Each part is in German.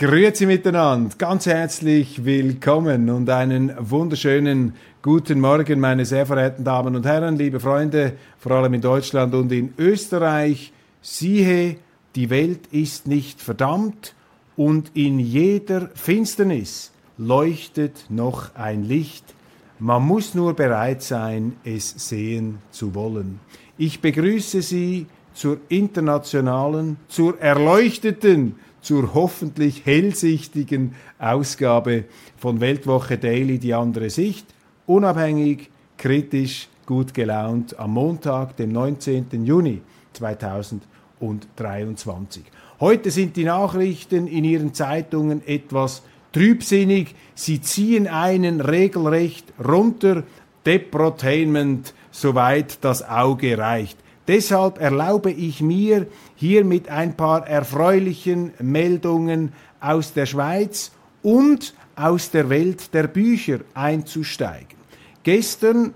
Grüezi miteinander, ganz herzlich willkommen und einen wunderschönen guten Morgen, meine sehr verehrten Damen und Herren, liebe Freunde, vor allem in Deutschland und in Österreich. Siehe, die Welt ist nicht verdammt und in jeder Finsternis leuchtet noch ein Licht. Man muss nur bereit sein, es sehen zu wollen. Ich begrüße Sie zur internationalen, zur erleuchteten, zur hoffentlich hellsichtigen Ausgabe von Weltwoche Daily Die andere Sicht. Unabhängig, kritisch, gut gelaunt am Montag, dem 19. Juni 2023. Heute sind die Nachrichten in Ihren Zeitungen etwas trübsinnig. Sie ziehen einen regelrecht runter. Deprotainment, soweit das Auge reicht. Deshalb erlaube ich mir, hier mit ein paar erfreulichen Meldungen aus der Schweiz und aus der Welt der Bücher einzusteigen. Gestern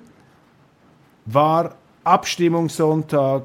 war Abstimmungssonntag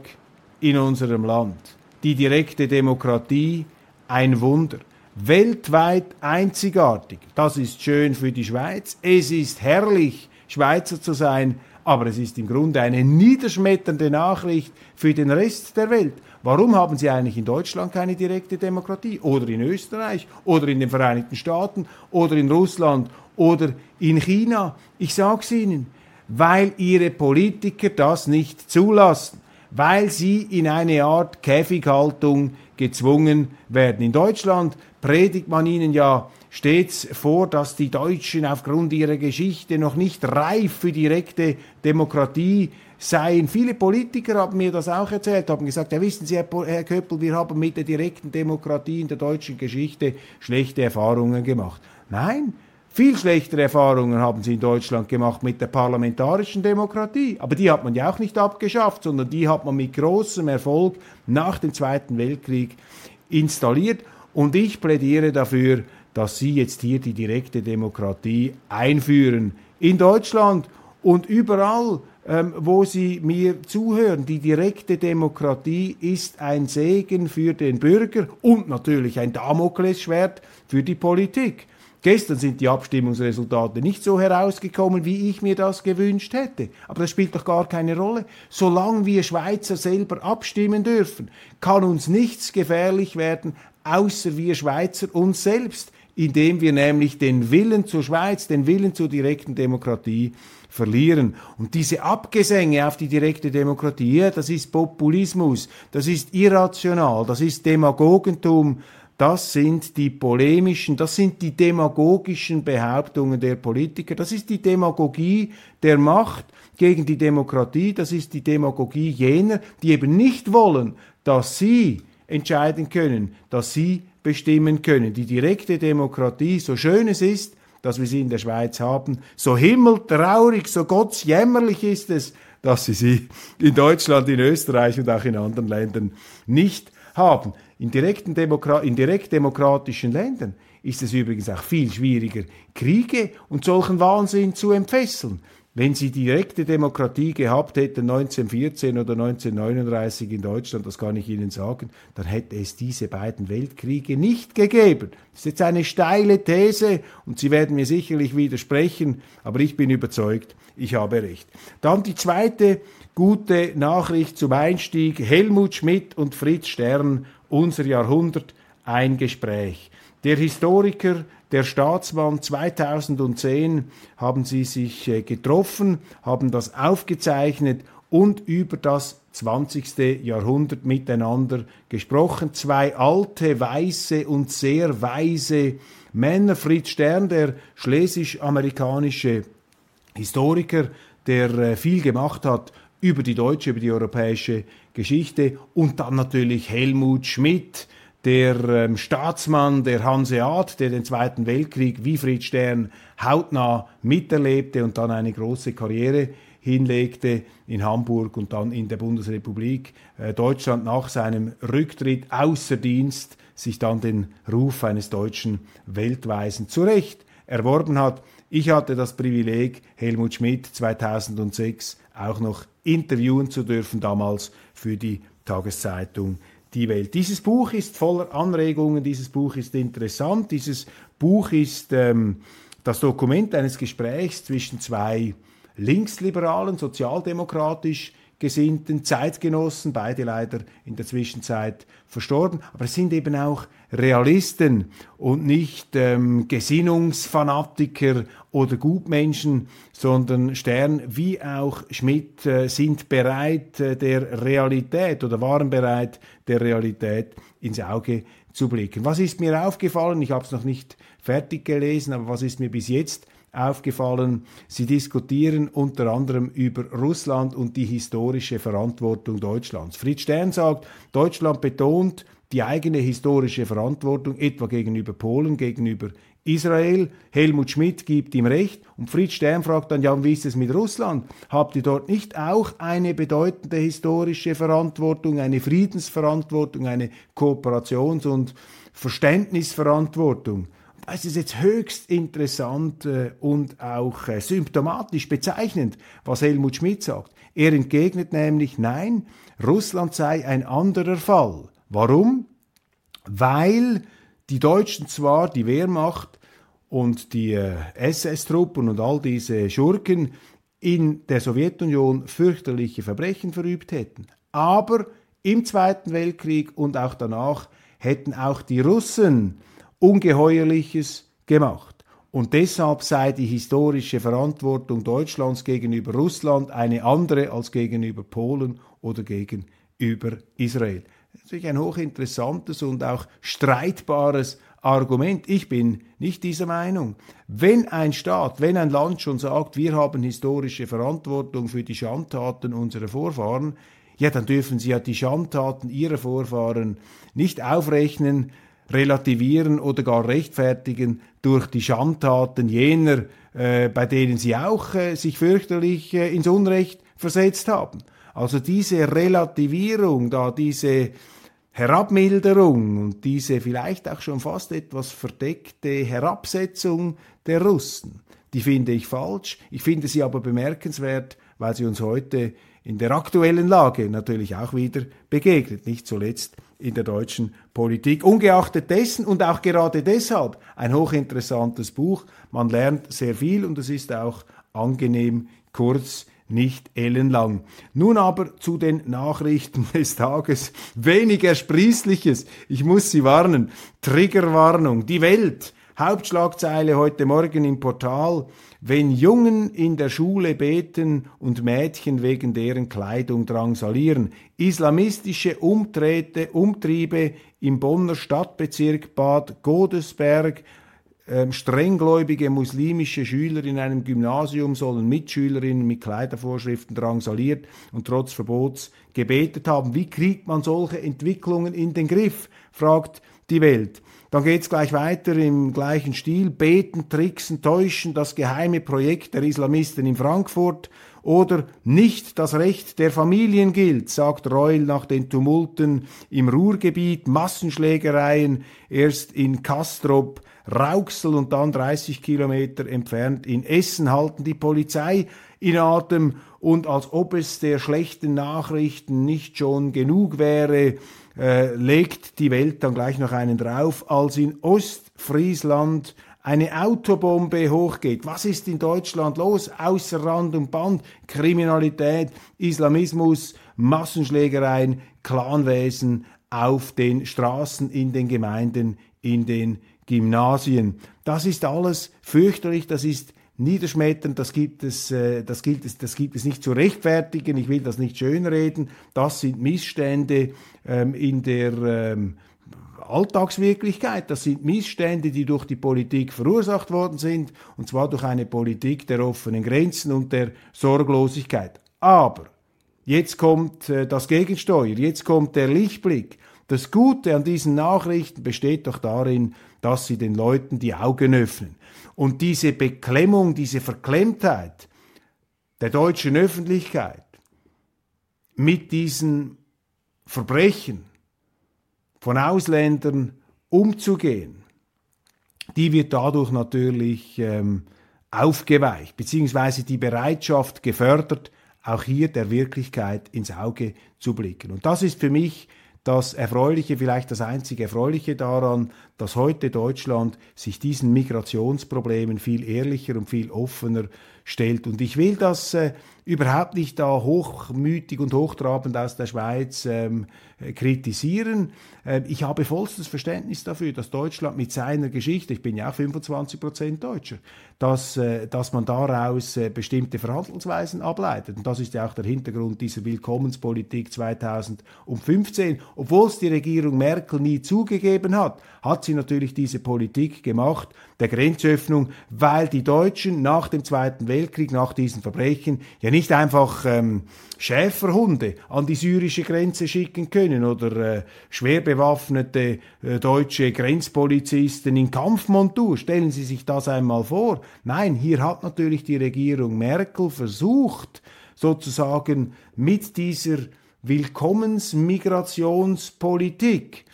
in unserem Land. Die direkte Demokratie ein Wunder. Weltweit einzigartig. Das ist schön für die Schweiz. Es ist herrlich, Schweizer zu sein, aber es ist im Grunde eine niederschmetternde Nachricht für den Rest der Welt. Warum haben Sie eigentlich in Deutschland keine direkte Demokratie? Oder in Österreich? Oder in den Vereinigten Staaten? Oder in Russland? Oder in China? Ich sage es Ihnen, weil Ihre Politiker das nicht zulassen. Weil sie in eine Art Käfighaltung gezwungen werden. In Deutschland predigt man ihnen ja stets vor, dass die Deutschen aufgrund ihrer Geschichte noch nicht reif für direkte Demokratie seien. Viele Politiker haben mir das auch erzählt, haben gesagt, ja wissen Sie, Herr Köppel, wir haben mit der direkten Demokratie in der deutschen Geschichte schlechte Erfahrungen gemacht. Nein, viel schlechtere Erfahrungen haben sie in Deutschland gemacht mit der parlamentarischen Demokratie. Aber die hat man ja auch nicht abgeschafft, sondern die hat man mit großem Erfolg nach dem Zweiten Weltkrieg installiert. Und ich plädiere dafür, dass Sie jetzt hier die direkte Demokratie einführen. In Deutschland und überall, ähm, wo Sie mir zuhören. Die direkte Demokratie ist ein Segen für den Bürger und natürlich ein Damoklesschwert für die Politik. Gestern sind die Abstimmungsresultate nicht so herausgekommen, wie ich mir das gewünscht hätte. Aber das spielt doch gar keine Rolle. Solange wir Schweizer selber abstimmen dürfen, kann uns nichts gefährlich werden, außer wir Schweizer uns selbst, indem wir nämlich den Willen zur Schweiz, den Willen zur direkten Demokratie verlieren. Und diese Abgesänge auf die direkte Demokratie, das ist Populismus, das ist irrational, das ist Demagogentum, das sind die polemischen, das sind die demagogischen Behauptungen der Politiker, das ist die Demagogie der Macht gegen die Demokratie, das ist die Demagogie jener, die eben nicht wollen, dass sie entscheiden können, dass sie bestimmen können. Die direkte Demokratie, so schön es ist, dass wir sie in der Schweiz haben, so himmeltraurig, so gottsjämmerlich ist es, dass sie sie in Deutschland, in Österreich und auch in anderen Ländern nicht haben. In, direkten Demokra in direkt demokratischen Ländern ist es übrigens auch viel schwieriger, Kriege und solchen Wahnsinn zu entfesseln. Wenn sie direkte Demokratie gehabt hätten 1914 oder 1939 in Deutschland, das kann ich Ihnen sagen, dann hätte es diese beiden Weltkriege nicht gegeben. Das ist jetzt eine steile These und Sie werden mir sicherlich widersprechen, aber ich bin überzeugt, ich habe recht. Dann die zweite gute Nachricht zum Einstieg. Helmut Schmidt und Fritz Stern unser Jahrhundert ein Gespräch. Der Historiker, der Staatsmann 2010 haben sie sich äh, getroffen, haben das aufgezeichnet und über das 20. Jahrhundert miteinander gesprochen. Zwei alte, weiße und sehr weise Männer. Fritz Stern, der schlesisch-amerikanische Historiker, der äh, viel gemacht hat über die deutsche, über die europäische Geschichte und dann natürlich Helmut Schmidt, der ähm, Staatsmann der Hanseat, der den Zweiten Weltkrieg wie Fried Stern hautnah miterlebte und dann eine große Karriere hinlegte in Hamburg und dann in der Bundesrepublik äh, Deutschland nach seinem Rücktritt außer Dienst sich dann den Ruf eines deutschen Weltweisen zu Recht erworben hat. Ich hatte das Privileg, Helmut Schmidt 2006 auch noch interviewen zu dürfen, damals für die Tageszeitung Die Welt. Dieses Buch ist voller Anregungen, dieses Buch ist interessant, dieses Buch ist ähm, das Dokument eines Gesprächs zwischen zwei linksliberalen, sozialdemokratisch gesinnten Zeitgenossen, beide leider in der Zwischenzeit verstorben, aber es sind eben auch Realisten und nicht ähm, Gesinnungsfanatiker oder Gutmenschen, sondern Stern wie auch Schmidt äh, sind bereit äh, der Realität oder waren bereit der Realität ins Auge zu blicken. Was ist mir aufgefallen? Ich habe es noch nicht fertig gelesen, aber was ist mir bis jetzt. Sie diskutieren unter anderem über Russland und die historische Verantwortung Deutschlands. Fritz Stern sagt, Deutschland betont die eigene historische Verantwortung, etwa gegenüber Polen, gegenüber Israel. Helmut Schmidt gibt ihm recht und Fritz Stern fragt dann, ja, wie ist es mit Russland? Habt ihr dort nicht auch eine bedeutende historische Verantwortung, eine Friedensverantwortung, eine Kooperations- und Verständnisverantwortung? Es ist jetzt höchst interessant äh, und auch äh, symptomatisch bezeichnend, was Helmut Schmidt sagt. Er entgegnet nämlich, nein, Russland sei ein anderer Fall. Warum? Weil die Deutschen zwar die Wehrmacht und die äh, SS-Truppen und all diese Schurken in der Sowjetunion fürchterliche Verbrechen verübt hätten, aber im Zweiten Weltkrieg und auch danach hätten auch die Russen Ungeheuerliches gemacht. Und deshalb sei die historische Verantwortung Deutschlands gegenüber Russland eine andere als gegenüber Polen oder gegenüber Israel. Natürlich ein hochinteressantes und auch streitbares Argument. Ich bin nicht dieser Meinung. Wenn ein Staat, wenn ein Land schon sagt, wir haben historische Verantwortung für die Schandtaten unserer Vorfahren, ja, dann dürfen sie ja die Schandtaten ihrer Vorfahren nicht aufrechnen relativieren oder gar rechtfertigen durch die Schandtaten jener, äh, bei denen sie auch äh, sich fürchterlich äh, ins Unrecht versetzt haben. Also diese Relativierung, da diese Herabmilderung und diese vielleicht auch schon fast etwas verdeckte Herabsetzung der Russen, die finde ich falsch. Ich finde sie aber bemerkenswert, weil sie uns heute in der aktuellen Lage natürlich auch wieder begegnet, nicht zuletzt in der deutschen Politik. Ungeachtet dessen und auch gerade deshalb ein hochinteressantes Buch. Man lernt sehr viel und es ist auch angenehm kurz, nicht ellenlang. Nun aber zu den Nachrichten des Tages. Wenig Ersprießliches. Ich muss Sie warnen. Triggerwarnung. Die Welt. Hauptschlagzeile heute Morgen im Portal. Wenn Jungen in der Schule beten und Mädchen wegen deren Kleidung drangsalieren. Islamistische Umträte, Umtriebe im Bonner Stadtbezirk Bad Godesberg. Ähm, strenggläubige muslimische Schüler in einem Gymnasium sollen Mitschülerinnen mit Kleidervorschriften drangsaliert und trotz Verbots gebetet haben. Wie kriegt man solche Entwicklungen in den Griff? fragt die Welt. Dann geht's gleich weiter im gleichen Stil. Beten, tricksen, täuschen, das geheime Projekt der Islamisten in Frankfurt. Oder nicht das Recht der Familien gilt, sagt Reul nach den Tumulten im Ruhrgebiet, Massenschlägereien, erst in Kastrop, Rauxel und dann 30 Kilometer entfernt in Essen halten die Polizei in Atem und als ob es der schlechten Nachrichten nicht schon genug wäre, äh, legt die Welt dann gleich noch einen drauf, als in Ostfriesland eine Autobombe hochgeht. Was ist in Deutschland los? Außer Rand und Band. Kriminalität, Islamismus, Massenschlägereien, Clanwesen auf den Straßen, in den Gemeinden, in den Gymnasien. Das ist alles fürchterlich, das ist niederschmetternd, das gibt es, äh, das gilt es, das gibt es nicht zu rechtfertigen, ich will das nicht schönreden, das sind Missstände ähm, in der ähm, Alltagswirklichkeit. Das sind Missstände, die durch die Politik verursacht worden sind, und zwar durch eine Politik der offenen Grenzen und der Sorglosigkeit. Aber jetzt kommt äh, das Gegensteuer, jetzt kommt der Lichtblick. Das Gute an diesen Nachrichten besteht doch darin, dass sie den Leuten die Augen öffnen. Und diese Beklemmung, diese Verklemmtheit der deutschen Öffentlichkeit mit diesen Verbrechen von Ausländern umzugehen, die wird dadurch natürlich ähm, aufgeweicht, beziehungsweise die Bereitschaft gefördert, auch hier der Wirklichkeit ins Auge zu blicken. Und das ist für mich das Erfreuliche, vielleicht das einzige Erfreuliche daran, dass heute Deutschland sich diesen Migrationsproblemen viel ehrlicher und viel offener stellt. Und ich will das äh, überhaupt nicht da hochmütig und hochtrabend aus der Schweiz ähm, kritisieren. Äh, ich habe vollstes Verständnis dafür, dass Deutschland mit seiner Geschichte, ich bin ja auch 25 Prozent Deutscher, dass, äh, dass man daraus äh, bestimmte Verhaltensweisen ableitet. Und das ist ja auch der Hintergrund dieser Willkommenspolitik 2015. Obwohl es die Regierung Merkel nie zugegeben hat, hat sie natürlich diese Politik gemacht, der Grenzöffnung, weil die Deutschen nach dem Zweiten Weltkrieg, nach diesen Verbrechen, ja nicht einfach ähm, Schäferhunde an die syrische Grenze schicken können oder äh, schwer bewaffnete äh, deutsche Grenzpolizisten in Kampfmontur. Stellen Sie sich das einmal vor. Nein, hier hat natürlich die Regierung Merkel versucht, sozusagen mit dieser Willkommensmigrationspolitik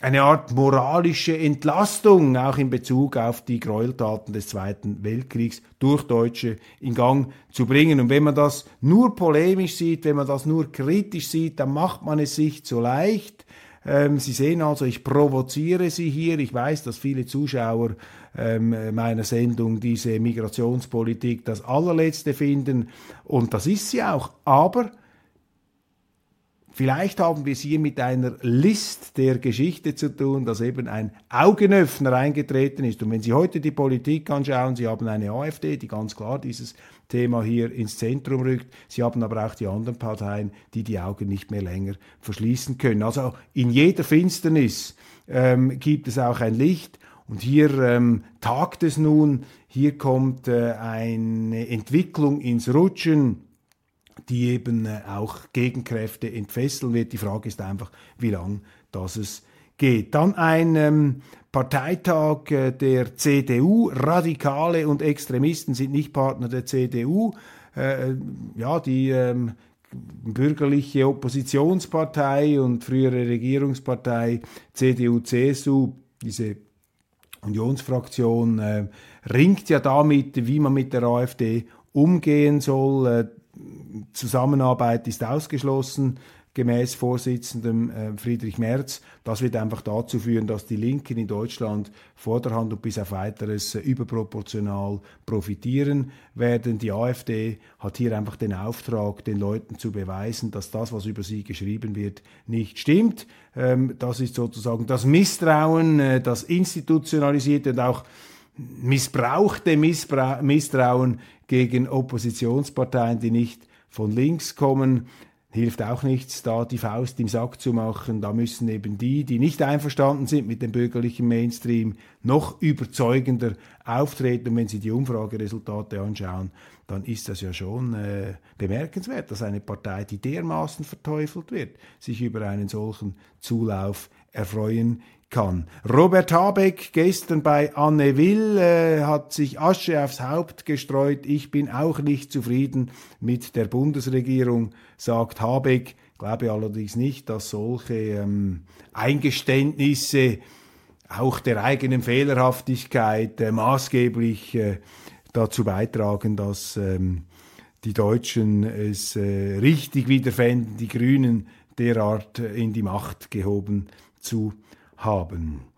eine Art moralische Entlastung auch in Bezug auf die Gräueltaten des Zweiten Weltkriegs durch Deutsche in Gang zu bringen. Und wenn man das nur polemisch sieht, wenn man das nur kritisch sieht, dann macht man es sich zu leicht. Ähm, Sie sehen also, ich provoziere Sie hier. Ich weiß, dass viele Zuschauer ähm, meiner Sendung diese Migrationspolitik das allerletzte finden. Und das ist sie auch. Aber Vielleicht haben wir es hier mit einer List der Geschichte zu tun, dass eben ein Augenöffner eingetreten ist. Und wenn Sie heute die Politik anschauen, Sie haben eine AfD, die ganz klar dieses Thema hier ins Zentrum rückt. Sie haben aber auch die anderen Parteien, die die Augen nicht mehr länger verschließen können. Also in jeder Finsternis ähm, gibt es auch ein Licht. Und hier ähm, tagt es nun, hier kommt äh, eine Entwicklung ins Rutschen die eben äh, auch Gegenkräfte entfesseln wird. Die Frage ist einfach, wie lang das es geht. Dann ein ähm, Parteitag äh, der CDU. Radikale und Extremisten sind nicht Partner der CDU. Äh, ja, die ähm, bürgerliche Oppositionspartei und frühere Regierungspartei CDU-CSU, diese Unionsfraktion, äh, ringt ja damit, wie man mit der AfD umgehen soll. Zusammenarbeit ist ausgeschlossen gemäß Vorsitzendem äh, Friedrich Merz. Das wird einfach dazu führen, dass die Linken in Deutschland vorderhand und bis auf weiteres äh, überproportional profitieren werden. Die AfD hat hier einfach den Auftrag, den Leuten zu beweisen, dass das, was über sie geschrieben wird, nicht stimmt. Ähm, das ist sozusagen das Misstrauen, äh, das institutionalisierte und auch missbrauchte Missbra Misstrauen gegen Oppositionsparteien, die nicht von links kommen, hilft auch nichts, da die Faust im Sack zu machen. Da müssen eben die, die nicht einverstanden sind mit dem bürgerlichen Mainstream, noch überzeugender auftreten. Und wenn Sie die Umfrageresultate anschauen, dann ist das ja schon äh, bemerkenswert, dass eine Partei, die dermaßen verteufelt wird, sich über einen solchen Zulauf erfreuen kann. Robert Habeck gestern bei Anne Will äh, hat sich Asche aufs Haupt gestreut. Ich bin auch nicht zufrieden mit der Bundesregierung, sagt Habeck. Glaube allerdings nicht, dass solche ähm, Eingeständnisse auch der eigenen Fehlerhaftigkeit äh, maßgeblich äh, dazu beitragen, dass ähm, die Deutschen es äh, richtig wiederfänden, die Grünen derart äh, in die Macht gehoben zu haben.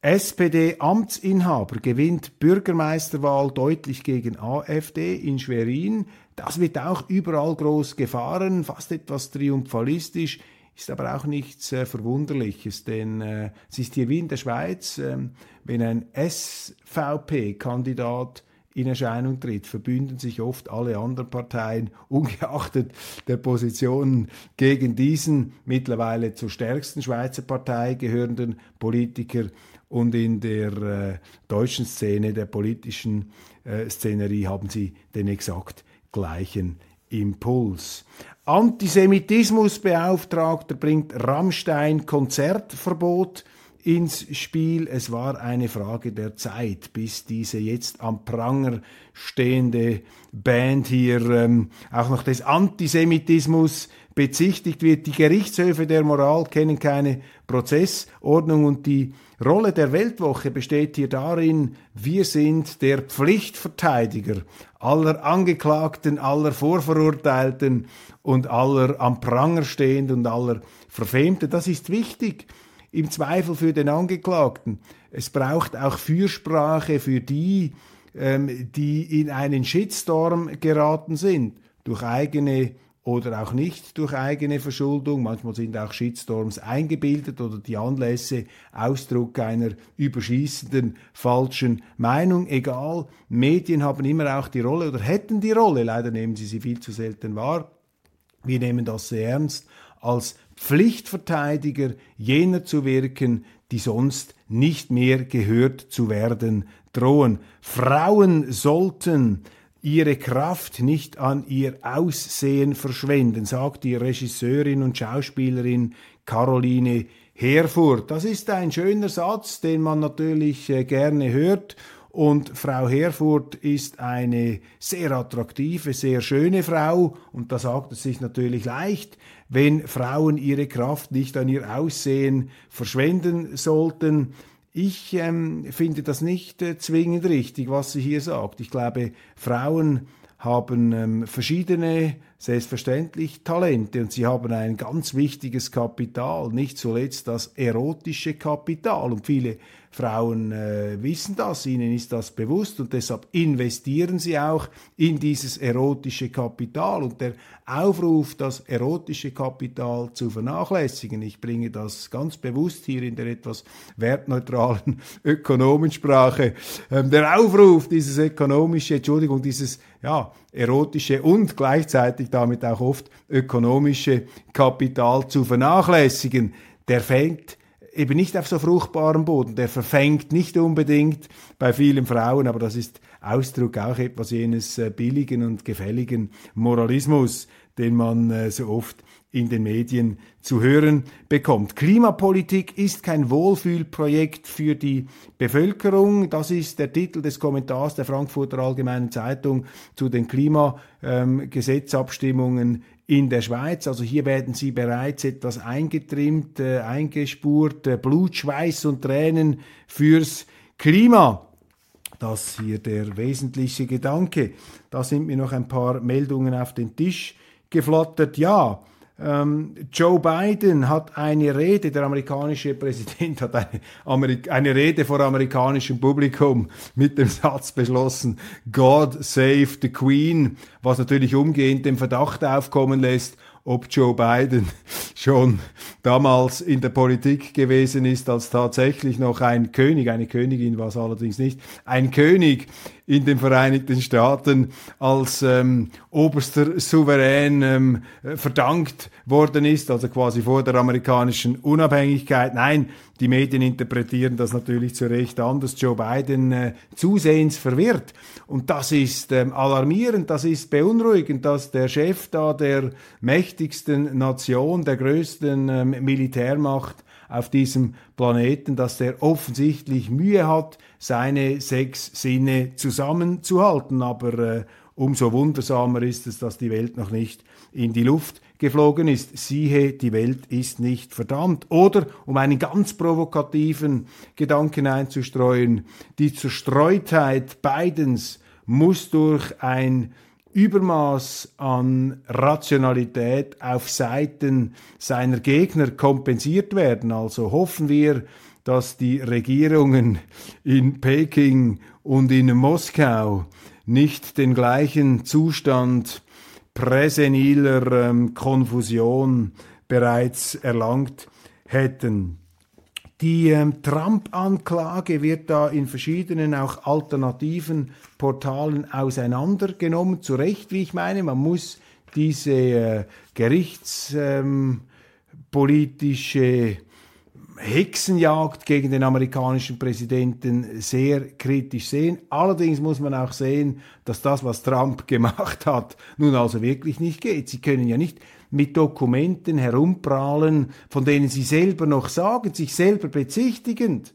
SPD-Amtsinhaber gewinnt Bürgermeisterwahl deutlich gegen AfD in Schwerin. Das wird auch überall groß gefahren, fast etwas triumphalistisch, ist aber auch nichts äh, Verwunderliches, denn äh, es ist hier wie in der Schweiz, äh, wenn ein SVP-Kandidat in Erscheinung tritt, verbünden sich oft alle anderen Parteien, ungeachtet der Positionen gegen diesen mittlerweile zur stärksten Schweizer Partei gehörenden Politiker und in der äh, deutschen Szene, der politischen äh, Szenerie haben sie den exakt gleichen Impuls. Antisemitismusbeauftragter bringt Rammstein Konzertverbot ins Spiel. Es war eine Frage der Zeit, bis diese jetzt am Pranger stehende Band hier ähm, auch noch des Antisemitismus bezichtigt wird. Die Gerichtshöfe der Moral kennen keine Prozessordnung und die Rolle der Weltwoche besteht hier darin, wir sind der Pflichtverteidiger aller Angeklagten, aller Vorverurteilten und aller am Pranger stehenden und aller Verfemten. Das ist wichtig im Zweifel für den Angeklagten. Es braucht auch Fürsprache für die, ähm, die in einen Shitstorm geraten sind, durch eigene oder auch nicht durch eigene Verschuldung. Manchmal sind auch Shitstorms eingebildet oder die Anlässe Ausdruck einer überschießenden falschen Meinung. Egal, Medien haben immer auch die Rolle oder hätten die Rolle, leider nehmen sie sie viel zu selten wahr. Wir nehmen das sehr ernst, als Pflichtverteidiger jener zu wirken, die sonst nicht mehr gehört zu werden drohen. Frauen sollten ihre Kraft nicht an ihr Aussehen verschwenden, sagt die Regisseurin und Schauspielerin Caroline Herfurth. Das ist ein schöner Satz, den man natürlich äh, gerne hört. Und Frau Herfurth ist eine sehr attraktive, sehr schöne Frau. Und da sagt es sich natürlich leicht, wenn Frauen ihre Kraft nicht an ihr Aussehen verschwenden sollten. Ich ähm, finde das nicht äh, zwingend richtig, was sie hier sagt. Ich glaube, Frauen haben ähm, verschiedene, selbstverständlich Talente und sie haben ein ganz wichtiges Kapital, nicht zuletzt das erotische Kapital. Und viele Frauen äh, wissen das, ihnen ist das bewusst und deshalb investieren sie auch in dieses erotische Kapital. Und der Aufruf, das erotische Kapital zu vernachlässigen, ich bringe das ganz bewusst hier in der etwas wertneutralen Ökonomensprache, ähm, der Aufruf, dieses ökonomische, Entschuldigung, dieses ja, erotische und gleichzeitig damit auch oft ökonomische Kapital zu vernachlässigen, der fängt eben nicht auf so fruchtbarem Boden. Der verfängt nicht unbedingt bei vielen Frauen, aber das ist Ausdruck auch etwas jenes äh, billigen und gefälligen Moralismus, den man äh, so oft in den Medien zu hören bekommt. Klimapolitik ist kein Wohlfühlprojekt für die Bevölkerung. Das ist der Titel des Kommentars der Frankfurter Allgemeinen Zeitung zu den Klimagesetzabstimmungen ähm, in der Schweiz. Also hier werden sie bereits etwas eingetrimmt, äh, eingespurt, äh, Blut, Schweiß und Tränen fürs Klima. Das hier der wesentliche Gedanke. Da sind mir noch ein paar Meldungen auf den Tisch geflattert. Ja, ähm, Joe Biden hat eine Rede, der amerikanische Präsident hat eine, Amerik eine Rede vor amerikanischem Publikum mit dem Satz beschlossen, God save the Queen, was natürlich umgehend den Verdacht aufkommen lässt, ob Joe Biden schon damals in der Politik gewesen ist, als tatsächlich noch ein König, eine Königin war es allerdings nicht, ein König in den Vereinigten Staaten als ähm, oberster Souverän ähm, verdankt worden ist, also quasi vor der amerikanischen Unabhängigkeit. Nein, die Medien interpretieren das natürlich zu Recht anders. Joe Biden äh, zusehends verwirrt. Und das ist ähm, alarmierend, das ist beunruhigend, dass der Chef da der mächtigsten Nation, der größten ähm, Militärmacht auf diesem Planeten, dass der offensichtlich Mühe hat, seine sechs Sinne zusammenzuhalten. Aber äh, umso wundersamer ist es, dass die Welt noch nicht in die Luft geflogen ist. Siehe, die Welt ist nicht verdammt. Oder, um einen ganz provokativen Gedanken einzustreuen, die Zerstreutheit Bidens muss durch ein Übermaß an Rationalität auf Seiten seiner Gegner kompensiert werden. Also hoffen wir, dass die Regierungen in Peking und in Moskau nicht den gleichen Zustand präseniler ähm, Konfusion bereits erlangt hätten. Die ähm, Trump-Anklage wird da in verschiedenen auch alternativen Portalen auseinandergenommen. Zu Recht, wie ich meine, man muss diese äh, gerichtspolitische ähm, Hexenjagd gegen den amerikanischen Präsidenten sehr kritisch sehen. Allerdings muss man auch sehen, dass das, was Trump gemacht hat, nun also wirklich nicht geht. Sie können ja nicht mit Dokumenten herumprahlen, von denen sie selber noch sagen, sich selber bezichtigend,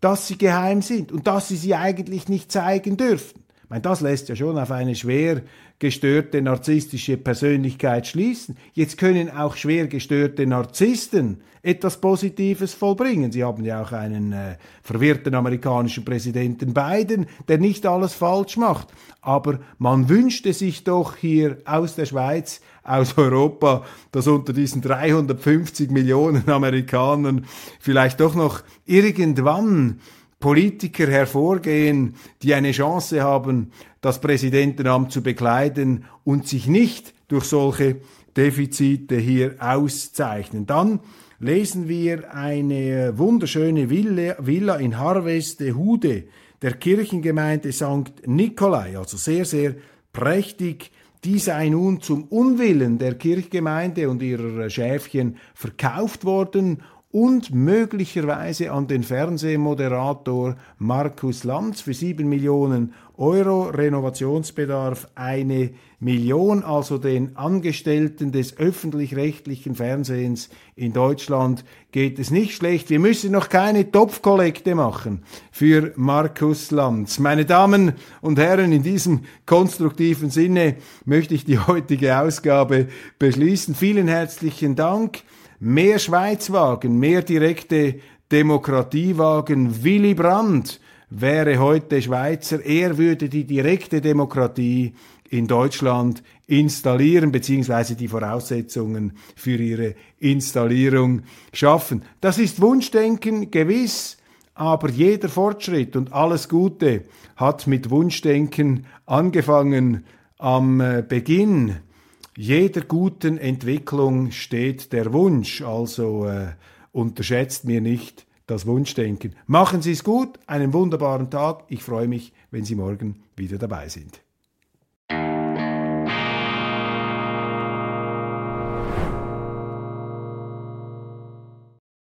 dass sie geheim sind und dass sie sie eigentlich nicht zeigen dürfen. Ich meine, das lässt ja schon auf eine schwer gestörte narzisstische Persönlichkeit schließen. Jetzt können auch schwer gestörte Narzissten etwas Positives vollbringen. Sie haben ja auch einen äh, verwirrten amerikanischen Präsidenten Biden, der nicht alles falsch macht. Aber man wünschte sich doch hier aus der Schweiz, aus Europa, dass unter diesen 350 Millionen Amerikanern vielleicht doch noch irgendwann Politiker hervorgehen, die eine Chance haben, das Präsidentenamt zu bekleiden und sich nicht durch solche Defizite hier auszeichnen. Dann lesen wir eine wunderschöne Villa, in Harveste Hude der Kirchengemeinde St. Nikolai, also sehr, sehr prächtig. Die sei nun zum Unwillen der Kirchgemeinde und ihrer Schäfchen verkauft worden und möglicherweise an den Fernsehmoderator Markus Lanz für sieben Millionen Euro, Renovationsbedarf eine Million, also den Angestellten des öffentlich-rechtlichen Fernsehens in Deutschland geht es nicht schlecht. Wir müssen noch keine Topfkollekte machen für Markus Lanz. Meine Damen und Herren, in diesem konstruktiven Sinne möchte ich die heutige Ausgabe beschließen. Vielen herzlichen Dank. Mehr Schweizwagen, mehr direkte Demokratiewagen. Willy Brandt wäre heute Schweizer. Er würde die direkte Demokratie in Deutschland installieren beziehungsweise die Voraussetzungen für ihre Installierung schaffen. Das ist Wunschdenken gewiss, aber jeder Fortschritt und alles Gute hat mit Wunschdenken angefangen am äh, Beginn jeder guten Entwicklung steht der Wunsch, also äh, unterschätzt mir nicht das Wunschdenken. Machen Sie es gut, einen wunderbaren Tag. Ich freue mich, wenn Sie morgen wieder dabei sind.